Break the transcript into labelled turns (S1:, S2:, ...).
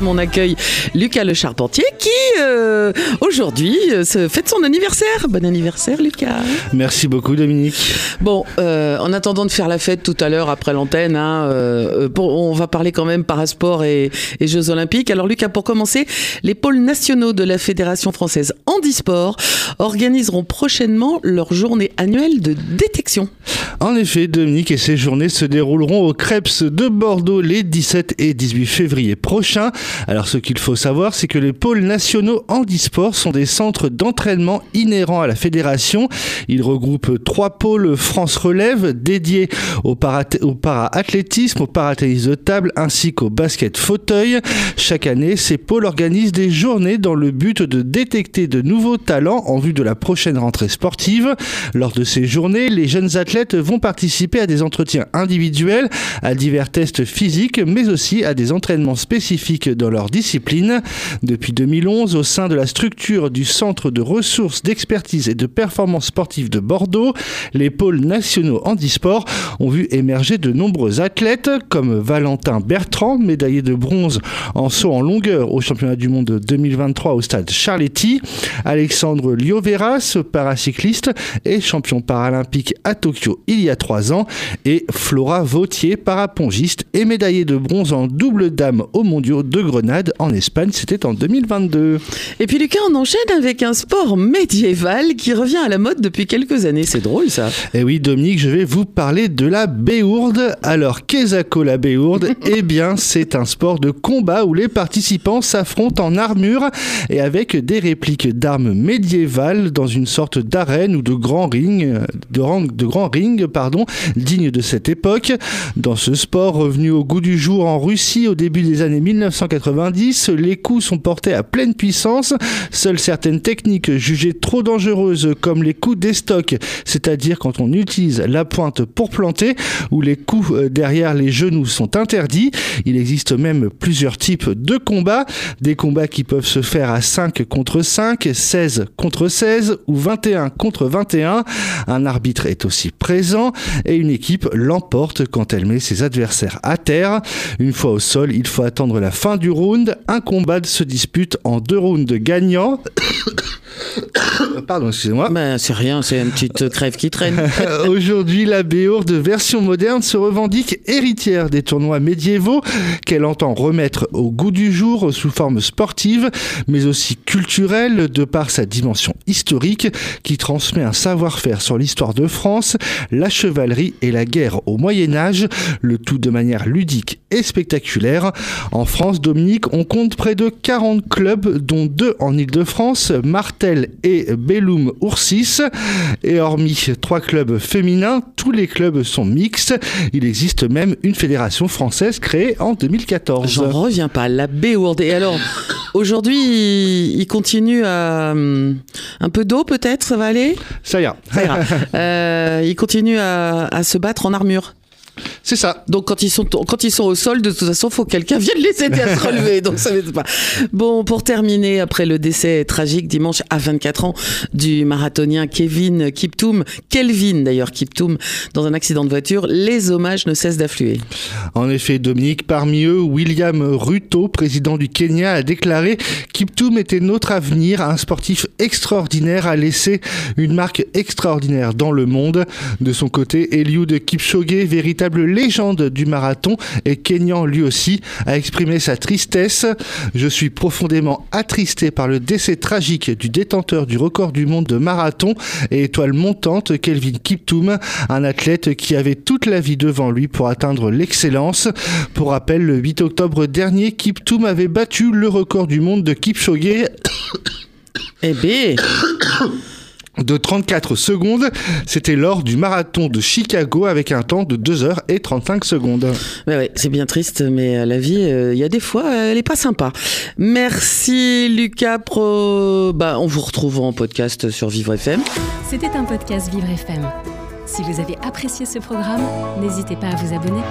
S1: Mon accueil Lucas Le Charpentier qui euh, aujourd'hui euh, se fête son anniversaire. Bon anniversaire Lucas.
S2: Merci beaucoup Dominique.
S1: Bon, euh, en attendant de faire la fête tout à l'heure après l'antenne, hein, on va parler quand même parasport et, et, Jeux Olympiques. Alors Lucas, pour commencer, les pôles nationaux de la Fédération française handisport organiseront prochainement leur journée annuelle de détection.
S2: En effet, Dominique, et ces journées se dérouleront au Krebs de Bordeaux les 17 et 18 février prochains. Alors ce qu'il faut savoir, c'est que les pôles nationaux handisport sont des centres d'entraînement inhérents à la fédération. Ils regroupent trois pôles France Relève dédiés au para-athlétisme, au paratennis de table ainsi qu'au basket fauteuil. Chaque année, ces pôles organisent des journées dans le but de détecter de nouveaux talents en vue de la prochaine rentrée sportive. Lors de ces journées, les jeunes athlètes vont participer à des entretiens individuels, à divers tests physiques, mais aussi à des entraînements spécifiques dans leur discipline. Depuis 2011, au sein de la structure du Centre de ressources, d'expertise et de performance sportive de Bordeaux, les pôles nationaux handisport ont vu émerger de nombreux athlètes comme Valentin Bertrand, médaillé de bronze en saut en longueur au championnat du monde 2023 au stade Charletti, Alexandre Lioveras, paracycliste et champion paralympique à Tokyo il y a trois ans, et Flora Vautier, parapongiste et médaillée de bronze en double dame aux mondiaux de Grenade en Espagne, c'était en 2022.
S1: Et puis Lucas, on enchaîne avec un sport médiéval qui revient à la mode depuis quelques années. C'est drôle ça.
S2: Et eh oui, Dominique, je vais vous parler de la béourde. Alors, qu'est-ce que la béourde Eh bien, c'est un sport de combat où les participants s'affrontent en armure et avec des répliques d'armes médiévales dans une sorte d'arène ou de grand ring, de, rang, de grand ring pardon, digne de cette époque. Dans ce sport revenu au goût du jour en Russie au début des années 1990, les coups sont portés à pleine puissance. Seules certaines techniques jugées trop dangereuses, comme les coups d'estoc, c'est-à-dire quand on utilise la pointe pour planter, ou les coups euh, derrière les genoux sont interdits. Il existe même plusieurs types de combats, des combats qui peuvent se faire à 5 contre 5, 16 contre 16 ou 21 contre 21. Un arbitre est aussi présent et une équipe l'emporte quand elle met ses adversaires à terre. Une fois au sol, il faut attendre la fin du round. Un combat se dispute en deux rounds gagnants. Pardon, excusez-moi.
S1: Ben, c'est rien, c'est une petite crève qui traîne.
S2: Aujourd'hui, la de version moderne se revendique héritière des tournois médiévaux qu'elle entend remettre au goût du jour sous forme sportive, mais aussi culturelle de par sa dimension historique qui transmet un savoir-faire sur l'histoire de France, la chevalerie et la guerre au Moyen Âge, le tout de manière ludique et spectaculaire. En France, Dominique, on compte près de 40 clubs, dont deux en Ile-de-France, Martel et Bellum Oursis. Et hormis trois clubs féminins, tous les clubs sont mixtes. Il existe même une fédération française créée en 2014.
S1: J'en reviens pas, la Béourde. Et alors, aujourd'hui, il continue à... Hum, un peu d'eau peut-être, ça va aller?
S2: Ça ira.
S1: Ça ira. Euh, il continue à se battre en armure.
S2: C'est ça.
S1: Donc quand ils sont quand ils sont au sol, de toute façon, faut que quelqu'un vienne les aider à se relever. Donc ça pas. Bon, pour terminer, après le décès tragique dimanche à 24 ans du marathonien Kevin Kiptoum, Kelvin d'ailleurs Kiptoum, dans un accident de voiture, les hommages ne cessent d'affluer.
S2: En effet, Dominique, parmi eux, William Ruto, président du Kenya, a déclaré Kiptoum était notre avenir, un sportif extraordinaire, a laissé une marque extraordinaire dans le monde. De son côté, Eliud Kipchoge, véritable légende du marathon et Kenyan lui aussi a exprimé sa tristesse. Je suis profondément attristé par le décès tragique du détenteur du record du monde de marathon et étoile montante Kelvin Kiptoum, un athlète qui avait toute la vie devant lui pour atteindre l'excellence. Pour rappel, le 8 octobre dernier, Kiptoum avait battu le record du monde de Kipchoge.
S1: Eh bien
S2: de 34 secondes. C'était lors du marathon de Chicago avec un temps de 2 heures et 35 secondes.
S1: ouais, c'est bien triste, mais la vie, euh, il y a des fois, elle est pas sympa. Merci Lucas Pro. Bah, on vous retrouve en podcast sur Vivre FM.
S3: C'était un podcast Vivre FM. Si vous avez apprécié ce programme, n'hésitez pas à vous abonner.